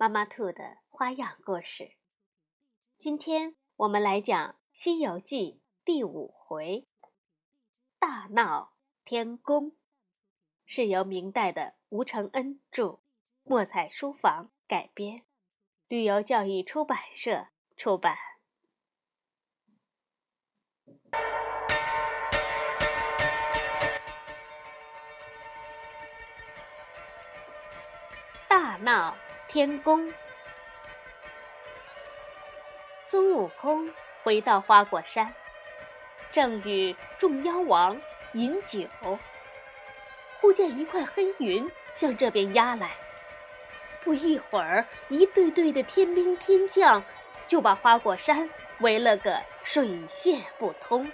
妈妈兔的花样故事。今天我们来讲《西游记》第五回“大闹天宫”，是由明代的吴承恩著，墨彩书房改编，旅游教育出版社出版。大闹。天宫，孙悟空回到花果山，正与众妖王饮酒，忽见一块黑云向这边压来。不一会儿，一队队的天兵天将就把花果山围了个水泄不通。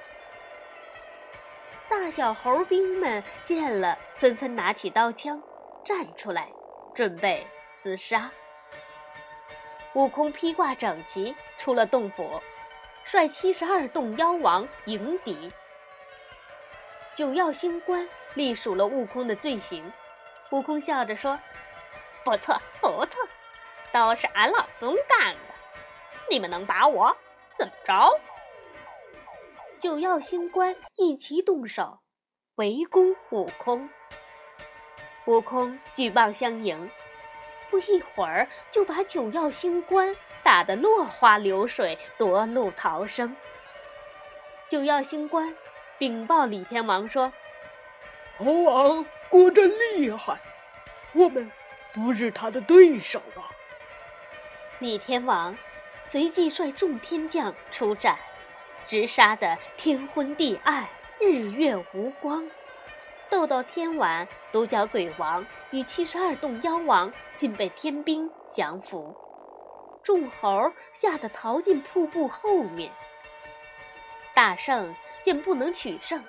大小猴兵们见了，纷纷拿起刀枪，站出来，准备。厮杀，悟空披挂整齐，出了洞府，率七十二洞妖王迎敌。九曜星官隶属了悟空的罪行，悟空笑着说：“不错，不错，都是俺老孙干的。你们能打我？怎么着？”九曜星官一齐动手，围攻悟空。悟空举棒相迎。不一会儿，就把九曜星官打得落花流水，夺路逃生。九曜星官禀报李天王说：“猴王果真厉害，我们不是他的对手啊！”李天王随即率众天将出战，直杀得天昏地暗，日月无光。斗到天晚，独角鬼王与七十二洞妖王竟被天兵降服，众猴吓得逃进瀑布后面。大圣见不能取胜，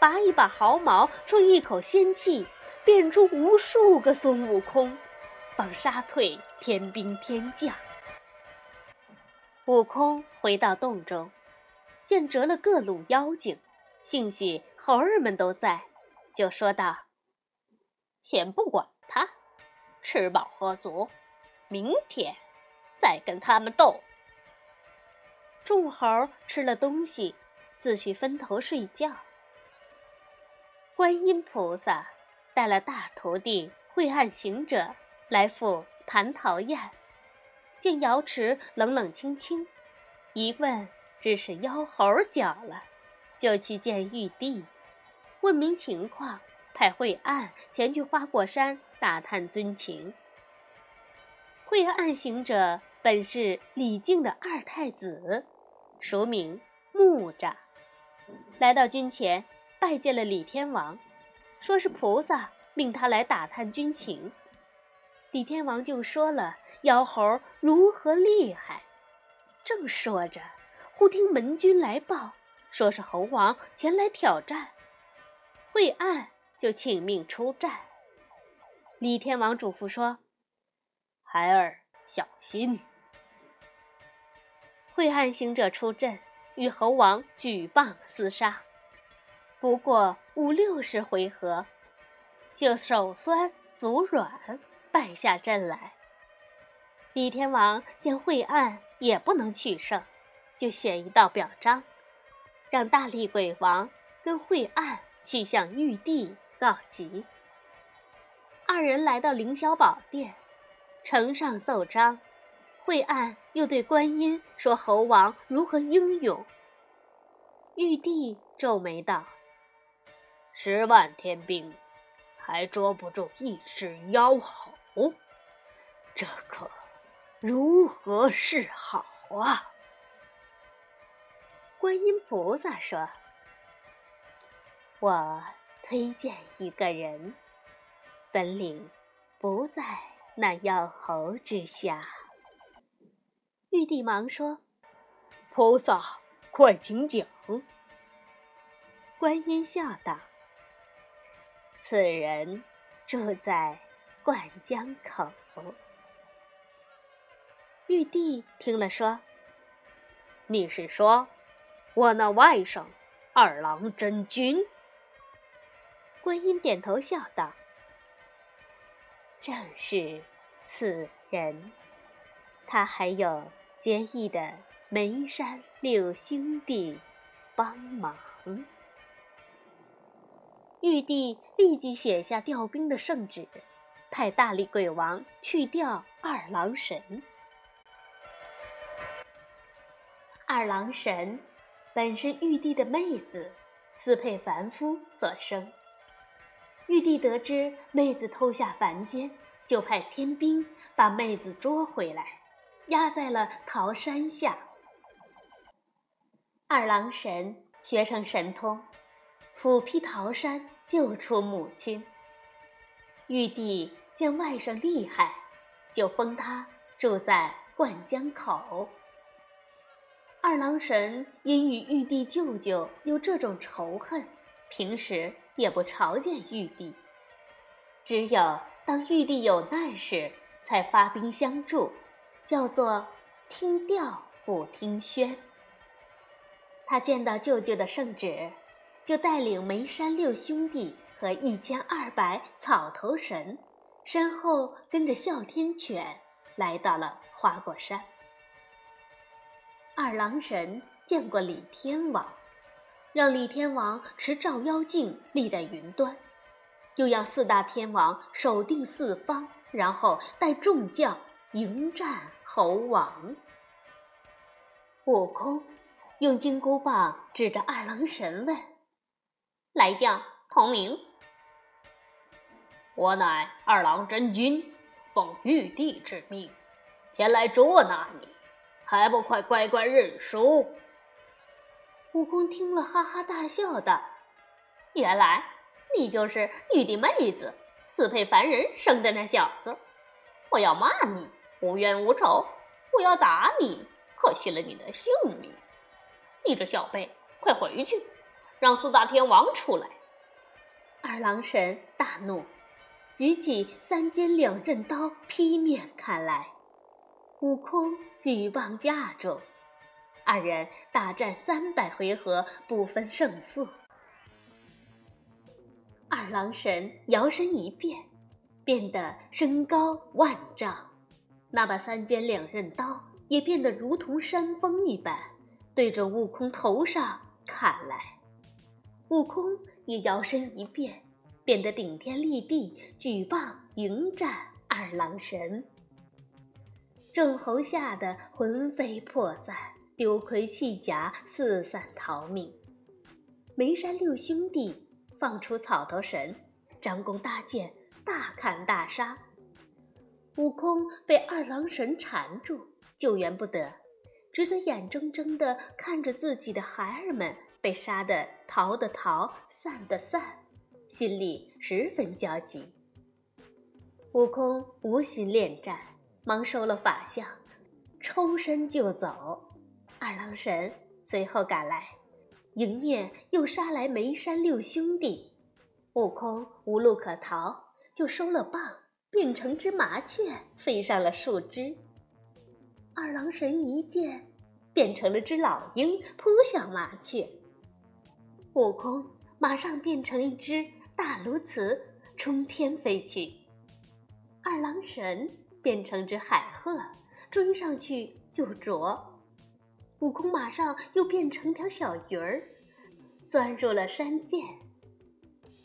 拔一把毫毛，吹一口仙气，变出无数个孙悟空，方杀退天兵天将。悟空回到洞中，见折了各路妖精，幸喜猴儿们都在。就说道：“先不管他，吃饱喝足，明天再跟他们斗。”众猴吃了东西，自去分头睡觉。观音菩萨带了大徒弟晦暗行者来赴蟠桃宴，见瑶池冷冷清清，一问只是妖猴搅了，就去见玉帝。问明情况，派惠岸前去花果山打探军情。惠岸行者本是李靖的二太子，俗名木吒，来到军前拜见了李天王，说是菩萨命他来打探军情。李天王就说了妖猴如何厉害。正说着，忽听门军来报，说是猴王前来挑战。惠岸就请命出战。李天王嘱咐说：“孩儿小心。”惠岸行者出阵，与猴王举棒厮杀，不过五六十回合，就手酸足软，败下阵来。李天王见惠岸也不能取胜，就写一道表彰，让大力鬼王跟惠岸。去向玉帝告急。二人来到凌霄宝殿，呈上奏章。惠岸又对观音说：“猴王如何英勇？”玉帝皱眉道：“十万天兵，还捉不住一只妖猴，这可如何是好啊？”观音菩萨说。我推荐一个人，本领不在那妖猴之下。玉帝忙说：“菩萨，快请讲。”观音笑道：“此人住在灌江口。”玉帝听了说：“你是说，我那外甥二郎真君？”观音点头笑道：“正是此人。他还有结义的眉山六兄弟帮忙。”玉帝立即写下调兵的圣旨，派大力鬼王去调二郎神。二郎神本是玉帝的妹子，私配凡夫所生。玉帝得知妹子偷下凡间，就派天兵把妹子捉回来，压在了桃山下。二郎神学成神通，斧劈桃山，救出母亲。玉帝见外甥厉害，就封他住在灌江口。二郎神因与玉帝舅舅有这种仇恨，平时。也不朝见玉帝，只有当玉帝有难时，才发兵相助，叫做听调不听宣。他见到舅舅的圣旨，就带领眉山六兄弟和一千二百草头神，身后跟着哮天犬，来到了花果山。二郎神见过李天王。让李天王持照妖镜立在云端，又要四大天王守定四方，然后带众将迎战猴王。悟空用金箍棒指着二郎神问：“来将同名？”“我乃二郎真君，奉玉帝之命，前来捉拿你，还不快乖乖认输！”悟空听了，哈哈大笑道：“原来你就是玉帝妹子，私配凡人生的那小子！我要骂你，无冤无仇；我要打你，可惜了你的性命！你这小辈，快回去，让四大天王出来！”二郎神大怒，举起三尖两刃刀劈面砍来，悟空举棒架住。二人大战三百回合，不分胜负。二郎神摇身一变，变得身高万丈，那把三尖两刃刀也变得如同山峰一般，对着悟空头上砍来。悟空也摇身一变，变得顶天立地，举棒迎战二郎神。众猴吓得魂飞魄散。丢盔弃甲，四散逃命。眉山六兄弟放出草头神，张弓搭箭，大砍大杀。悟空被二郎神缠住，救援不得，只得眼睁睁地看着自己的孩儿们被杀的逃的逃，散的散，心里十分焦急。悟空无心恋战，忙收了法相，抽身就走。二郎神随后赶来，迎面又杀来眉山六兄弟。悟空无路可逃，就收了棒，变成只麻雀飞上了树枝。二郎神一见，变成了只老鹰扑向麻雀。悟空马上变成一只大鸬鹚冲天飞去。二郎神变成只海鹤追上去就啄。悟空马上又变成条小鱼儿，钻入了山涧。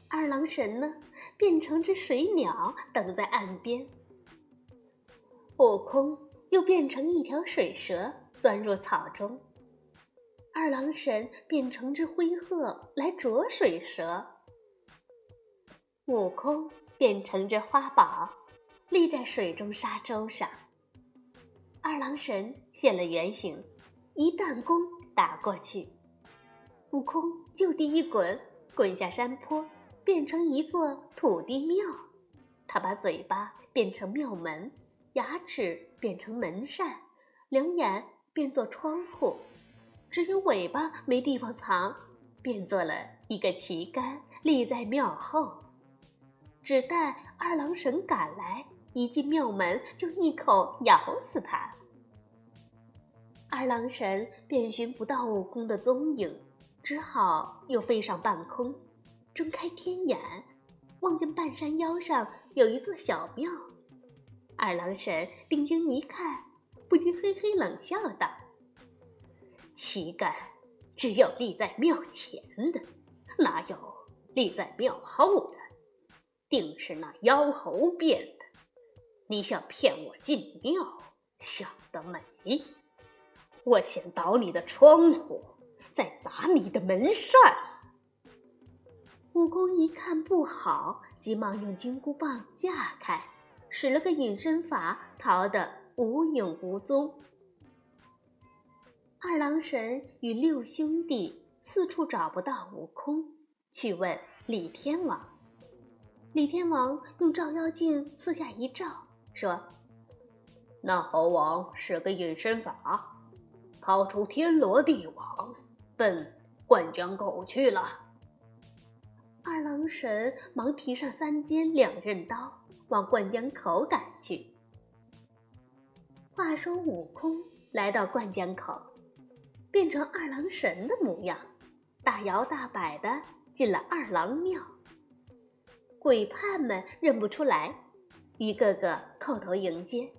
二郎神呢，变成只水鸟，等在岸边。悟空又变成一条水蛇，钻入草中。二郎神变成只灰鹤来啄水蛇。悟空变成只花宝，立在水中沙洲上。二郎神现了原形。一弹弓打过去，悟空就地一滚，滚下山坡，变成一座土地庙。他把嘴巴变成庙门，牙齿变成门扇，两眼变作窗户，只有尾巴没地方藏，变做了一个旗杆，立在庙后。只待二郎神赶来，一进庙门就一口咬死他。二郎神便寻不到悟空的踪影，只好又飞上半空，睁开天眼，望见半山腰上有一座小庙。二郎神定睛一看，不禁嘿嘿冷笑道：“旗杆只有立在庙前的，哪有立在庙后的？定是那妖猴变的！你想骗我进庙，想得美！”我先捣你的窗户，再砸你的门扇。悟空一看不好，急忙用金箍棒架开，使了个隐身法，逃得无影无踪。二郎神与六兄弟四处找不到悟空，去问李天王。李天王用照妖镜四下一照，说：“那猴王使个隐身法。”逃出天罗地网，奔灌江口去了。二郎神忙提上三尖两刃刀，往灌江口赶去。话说悟空来到灌江口，变成二郎神的模样，大摇大摆的进了二郎庙。鬼判们认不出来，一个个叩头迎接。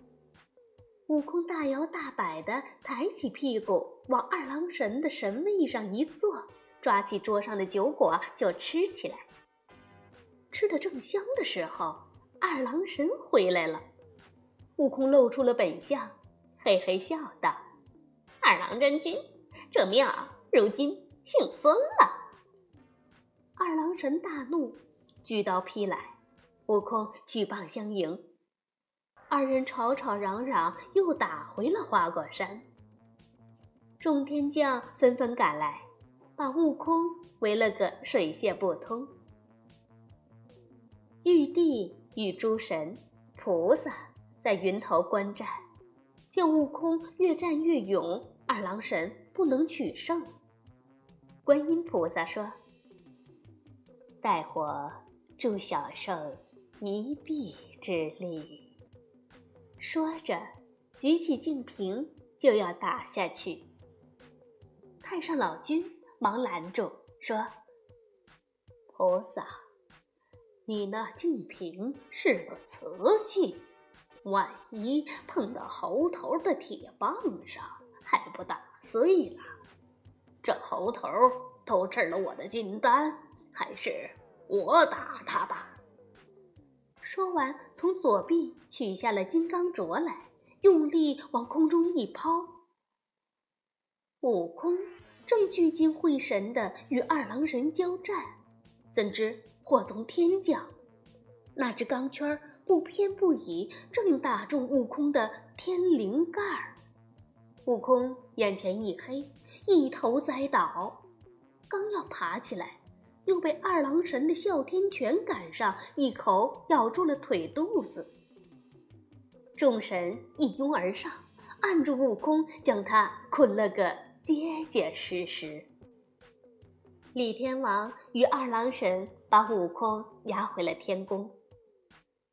悟空大摇大摆地抬起屁股，往二郎神的神位上一坐，抓起桌上的酒果就吃起来。吃得正香的时候，二郎神回来了。悟空露出了本相，嘿嘿笑道：“二郎真君，这庙如今姓孙了。”二郎神大怒，举刀劈来，悟空举棒相迎。二人吵吵嚷嚷，又打回了花果山。众天将纷纷赶来，把悟空围了个水泄不通。玉帝与诸神、菩萨在云头观战，见悟空越战越勇，二郎神不能取胜。观音菩萨说：“待我助小圣一臂之力。”说着，举起净瓶就要打下去。太上老君忙拦住，说：“菩萨，你那净瓶是个瓷器，万一碰到猴头的铁棒上，还不打碎了？这猴头偷吃了我的金丹，还是我打他吧。”说完，从左臂取下了金刚镯来，用力往空中一抛。悟空正聚精会神地与二郎神交战，怎知祸从天降，那只钢圈不偏不倚，正打中悟空的天灵盖儿。悟空眼前一黑，一头栽倒，刚要爬起来。又被二郎神的哮天犬赶上，一口咬住了腿肚子。众神一拥而上，按住悟空，将他捆了个结结实实。李天王与二郎神把悟空押回了天宫，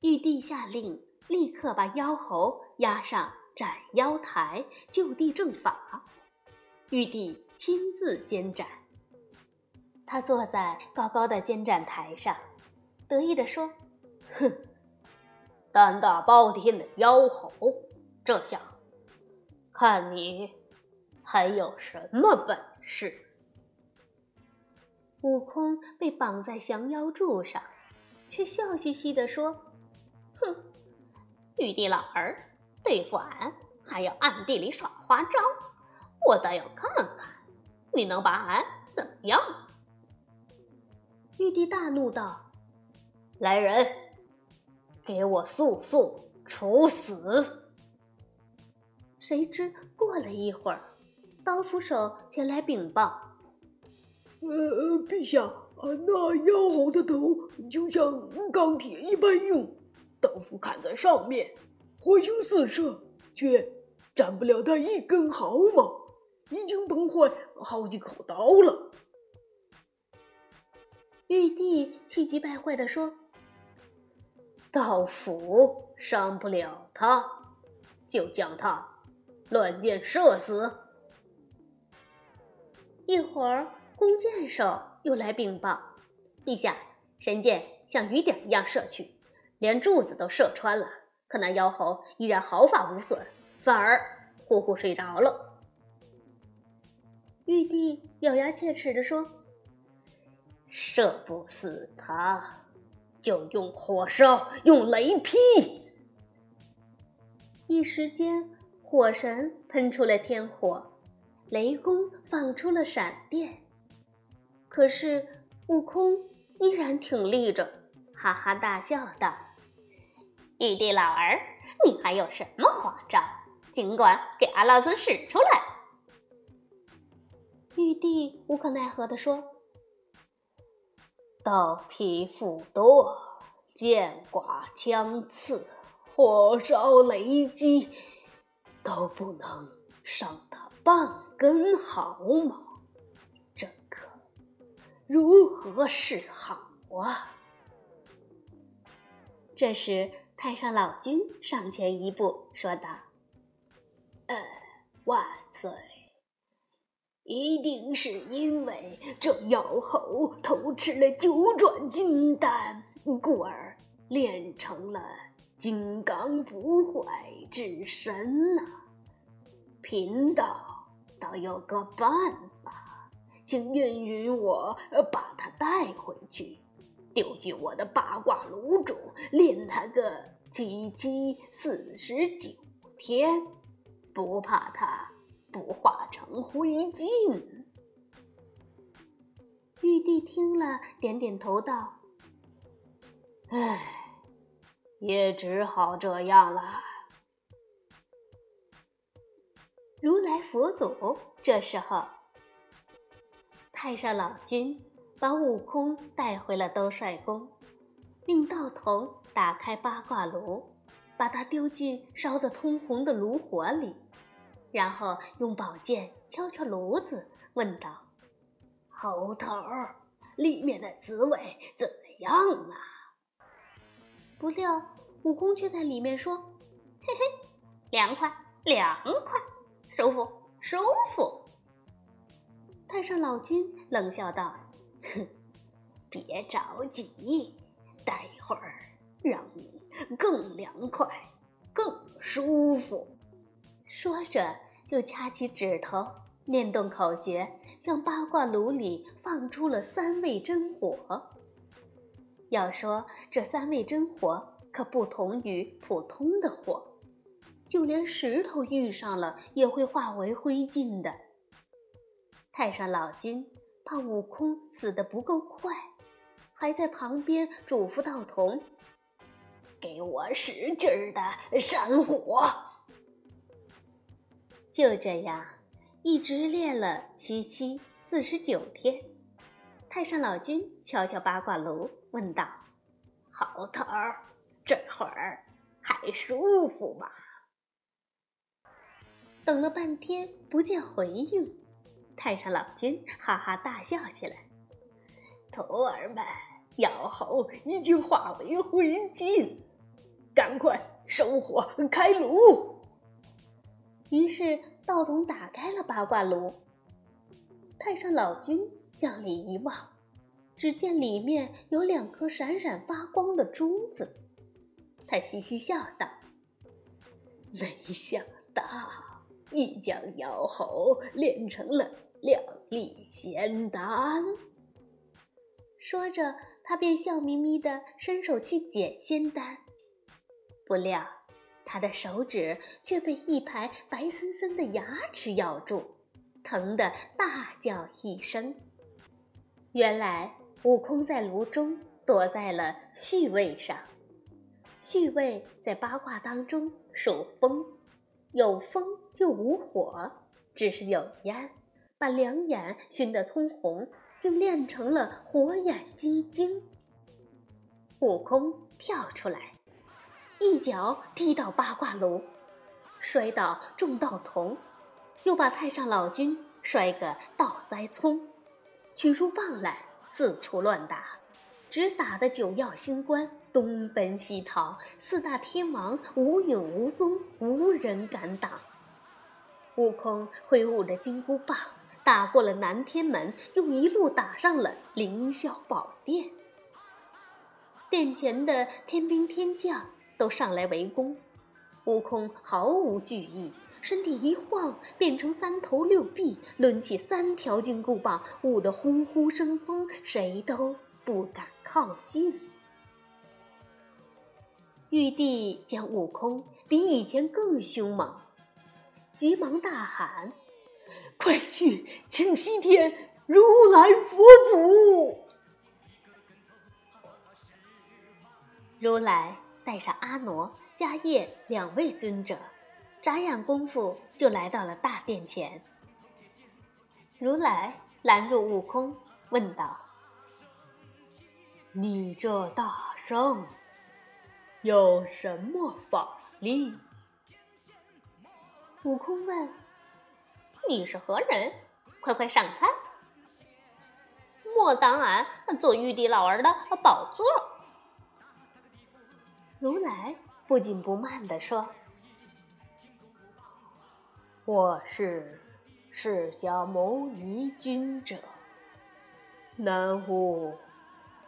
玉帝下令，立刻把妖猴押上斩妖台，就地正法。玉帝亲自监斩。他坐在高高的监斩台上，得意地说：“哼，胆大包天的妖猴，这下看你还有什么本事！”悟空被绑在降妖柱上，却笑嘻嘻地说：“哼，玉帝老儿对付俺还要暗地里耍花招，我倒要看看你能把俺怎么样！”玉帝大怒道：“来人，给我速速处死！”谁知过了一会儿，刀斧手前来禀报：“呃呃，陛下，那妖猴的头就像钢铁一般硬，刀斧砍在上面，火星四射，却斩不了他一根毫毛，已经崩坏好几口刀了。玉帝气急败坏地说：“道府伤不了他，就将他乱箭射死。”一会儿，弓箭手又来禀报：“陛下，神箭像雨点一样射去，连柱子都射穿了，可那妖猴依然毫发无损，反而呼呼睡着了。”玉帝咬牙切齿地说：“射不死他，就用火烧，用雷劈。”一时间，火神喷出了天火。雷公放出了闪电，可是悟空依然挺立着，哈哈大笑道：“玉帝老儿，你还有什么花招？尽管给阿老孙使出来！”玉帝无可奈何地说：“刀劈斧剁，剑剐枪刺，火烧雷击，都不能伤他半。”根毫毛，这可如何是好啊？这时，太上老君上前一步说道：“呃，万岁！一定是因为这妖猴偷吃了九转金丹，故而练成了金刚不坏之身呐。贫道。”倒有个办法，请允允我把他带回去，丢进我的八卦炉中，炼他个七七四十九天，不怕他不化成灰烬。玉帝听了，点点头道：“唉，也只好这样了。”如来佛祖这时候，太上老君把悟空带回了兜率宫，命道童打开八卦炉，把他丢进烧得通红的炉火里，然后用宝剑敲敲炉子，问道：“猴头，里面的滋味怎么样啊？”不料悟空却在里面说：“嘿嘿，凉快，凉快。”舒服，舒服。太上老君冷笑道：“哼，别着急，待会儿让你更凉快，更舒服。”说着，就掐起指头，念动口诀，向八卦炉里放出了三味真火。要说这三味真火，可不同于普通的火。就连石头遇上了也会化为灰烬的。太上老君怕悟空死得不够快，还在旁边嘱咐道童：“给我使劲儿的扇火。”就这样，一直练了七七四十九天。太上老君敲敲八卦炉，问道：“好头儿，这会儿还舒服吗？”等了半天不见回应，太上老君哈哈大笑起来：“徒儿们，妖猴已经化为灰烬，赶快收火开炉。”于是道童打开了八卦炉。太上老君向里一望，只见里面有两颗闪闪发光的珠子。他嘻嘻笑道：“没想到。”你将妖猴炼成了两粒仙丹。说着，他便笑眯眯地伸手去捡仙丹，不料他的手指却被一排白森森的牙齿咬住，疼得大叫一声。原来悟空在炉中躲在了序位上，序位在八卦当中属风。有风就无火，只是有烟，把两眼熏得通红，就练成了火眼金睛。悟空跳出来，一脚踢到八卦炉，摔倒众道童，又把太上老君摔个倒栽葱，取出棒来四处乱打，只打得九曜星官东奔西逃，四大天王无影无踪，无人敢挡。悟空挥舞着金箍棒，打过了南天门，又一路打上了凌霄宝殿。殿前的天兵天将都上来围攻，悟空毫无惧意，身体一晃，变成三头六臂，抡起三条金箍棒，舞得呼呼生风，谁都不敢靠近。玉帝见悟空比以前更凶猛。急忙大喊：“快去请西天如来佛祖！”如来带上阿傩、迦叶两位尊者，眨眼功夫就来到了大殿前。如来拦住悟空，问道：“你这大圣有什么法力？”悟空问：“你是何人？快快闪开！莫挡俺做玉帝老儿的宝座！”如来不紧不慢地说：“我是释迦牟尼尊者，南无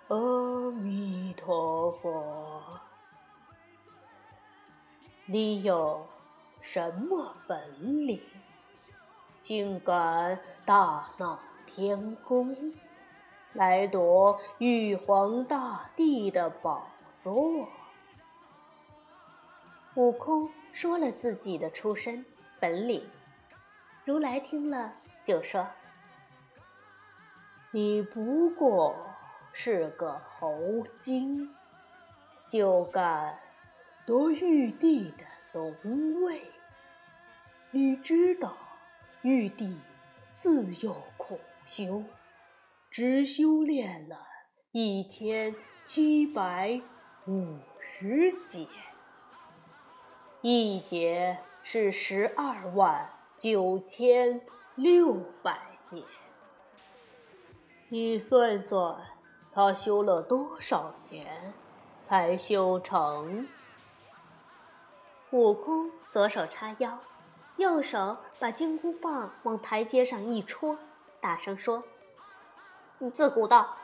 阿弥陀佛。你有？”什么本领，竟敢大闹天宫，来夺玉皇大帝的宝座？悟空说了自己的出身本领，如来听了就说：“你不过是个猴精，就敢夺玉帝的龙位？”你知道，玉帝自幼苦修，只修炼了一千七百五十劫，一劫是十二万九千六百年。你算算，他修了多少年才修成？悟空左手叉腰。右手把金箍棒往台阶上一戳，大声说：“自古道，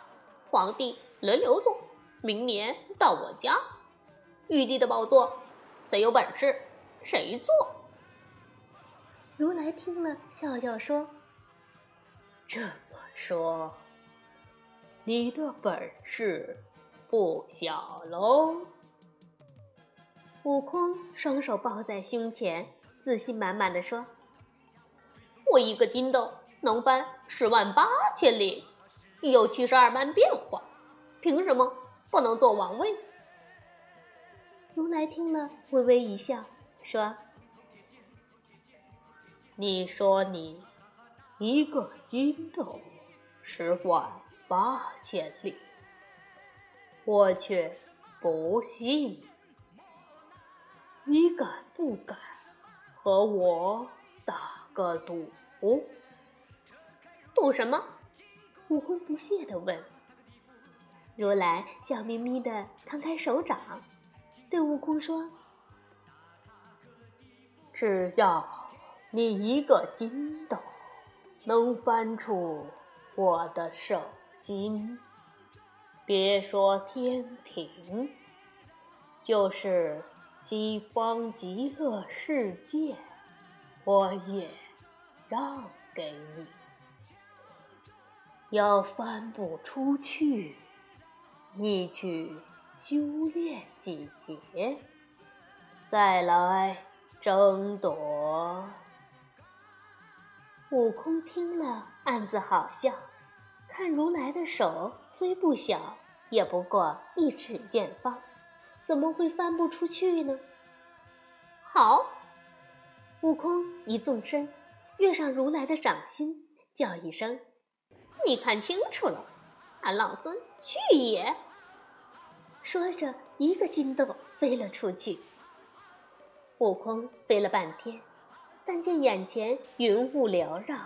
皇帝轮流坐，明年到我家，玉帝的宝座，谁有本事谁坐。”如来听了，笑笑说：“这么说，你的本事不小喽？”悟空双手抱在胸前。自信满满的说：“我一个筋斗能翻十万八千里，有七十二般变化，凭什么不能做王位？”如来听了，微微一笑，说：“你说你一个筋斗十万八千里，我却不信，你敢不敢？”和我打个赌，赌什么？悟空不屑地问。如来笑眯眯地摊开手掌，对悟空说：“只要你一个筋斗能翻出我的手筋，别说天庭，就是……”西方极乐世界，我也让给你。要翻不出去，你去修炼几劫，再来争夺。悟空听了，暗自好笑。看如来的手虽不小，也不过一尺见方。怎么会翻不出去呢？好，悟空一纵身，跃上如来的掌心，叫一声：“你看清楚了，俺老孙去也！”说着，一个筋斗飞了出去。悟空飞了半天，但见眼前云雾缭绕，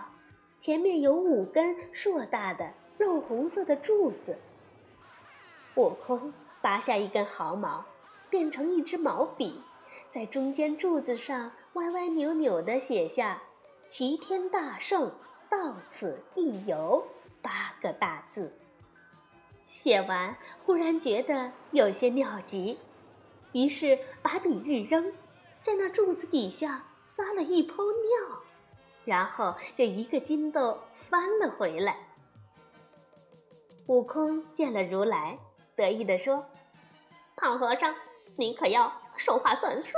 前面有五根硕大的肉红色的柱子。悟空拔下一根毫毛，变成一支毛笔，在中间柱子上歪歪扭扭地写下“齐天大圣到此一游”八个大字。写完，忽然觉得有些尿急，于是把笔一扔，在那柱子底下撒了一泡尿，然后就一个筋斗翻了回来。悟空见了如来。得意地说：“胖和尚，你可要说话算数！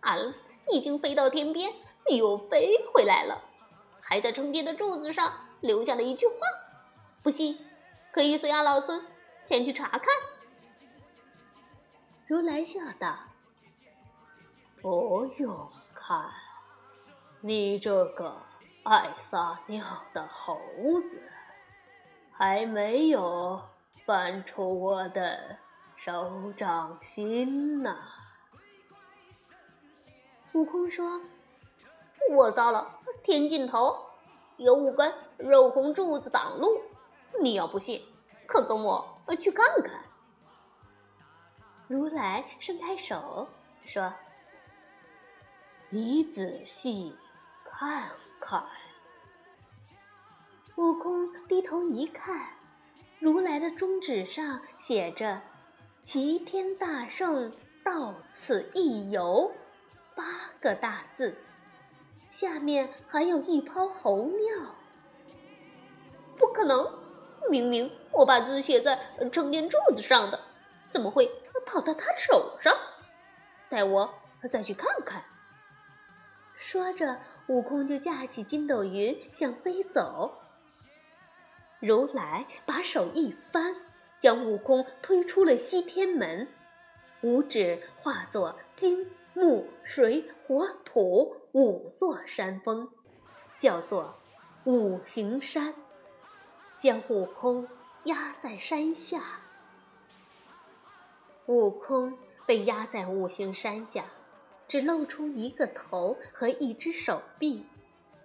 俺已经飞到天边，又飞回来了，还在成天的柱子上留下了一句话。不信，可以随俺老孙前去查看。”如来笑道：“不用看，你这个爱撒尿的猴子，还没有。”翻出我的手掌心呢！悟空说：“我到了天尽头，有五根肉红柱子挡路。你要不信，可跟我去看看。”如来伸开手说：“你仔细看看。”悟空低头一看。如来的中指上写着“齐天大圣到此一游”八个大字，下面还有一泡猴尿。不可能，明明我把字写在撑天柱子上的，怎么会跑到他手上？待我再去看看。说着，悟空就架起筋斗云想飞走。如来把手一翻，将悟空推出了西天门，五指化作金木水火土五座山峰，叫做五行山，将悟空压在山下。悟空被压在五行山下，只露出一个头和一只手臂，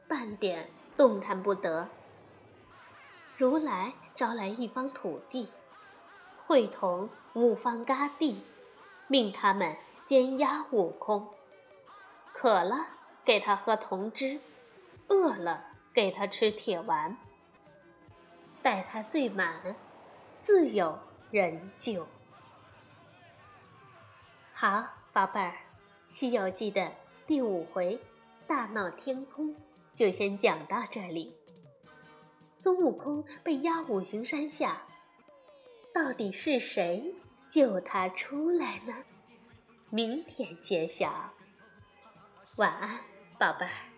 半点动弹不得。如来招来一方土地，会同五方嘎地，命他们监压悟空。渴了给他喝铜汁，饿了给他吃铁丸。待他醉满，自有人救。好，宝贝儿，《西游记》的第五回大闹天宫就先讲到这里。孙悟空被压五行山下，到底是谁救他出来呢？明天揭晓。晚安，宝贝儿。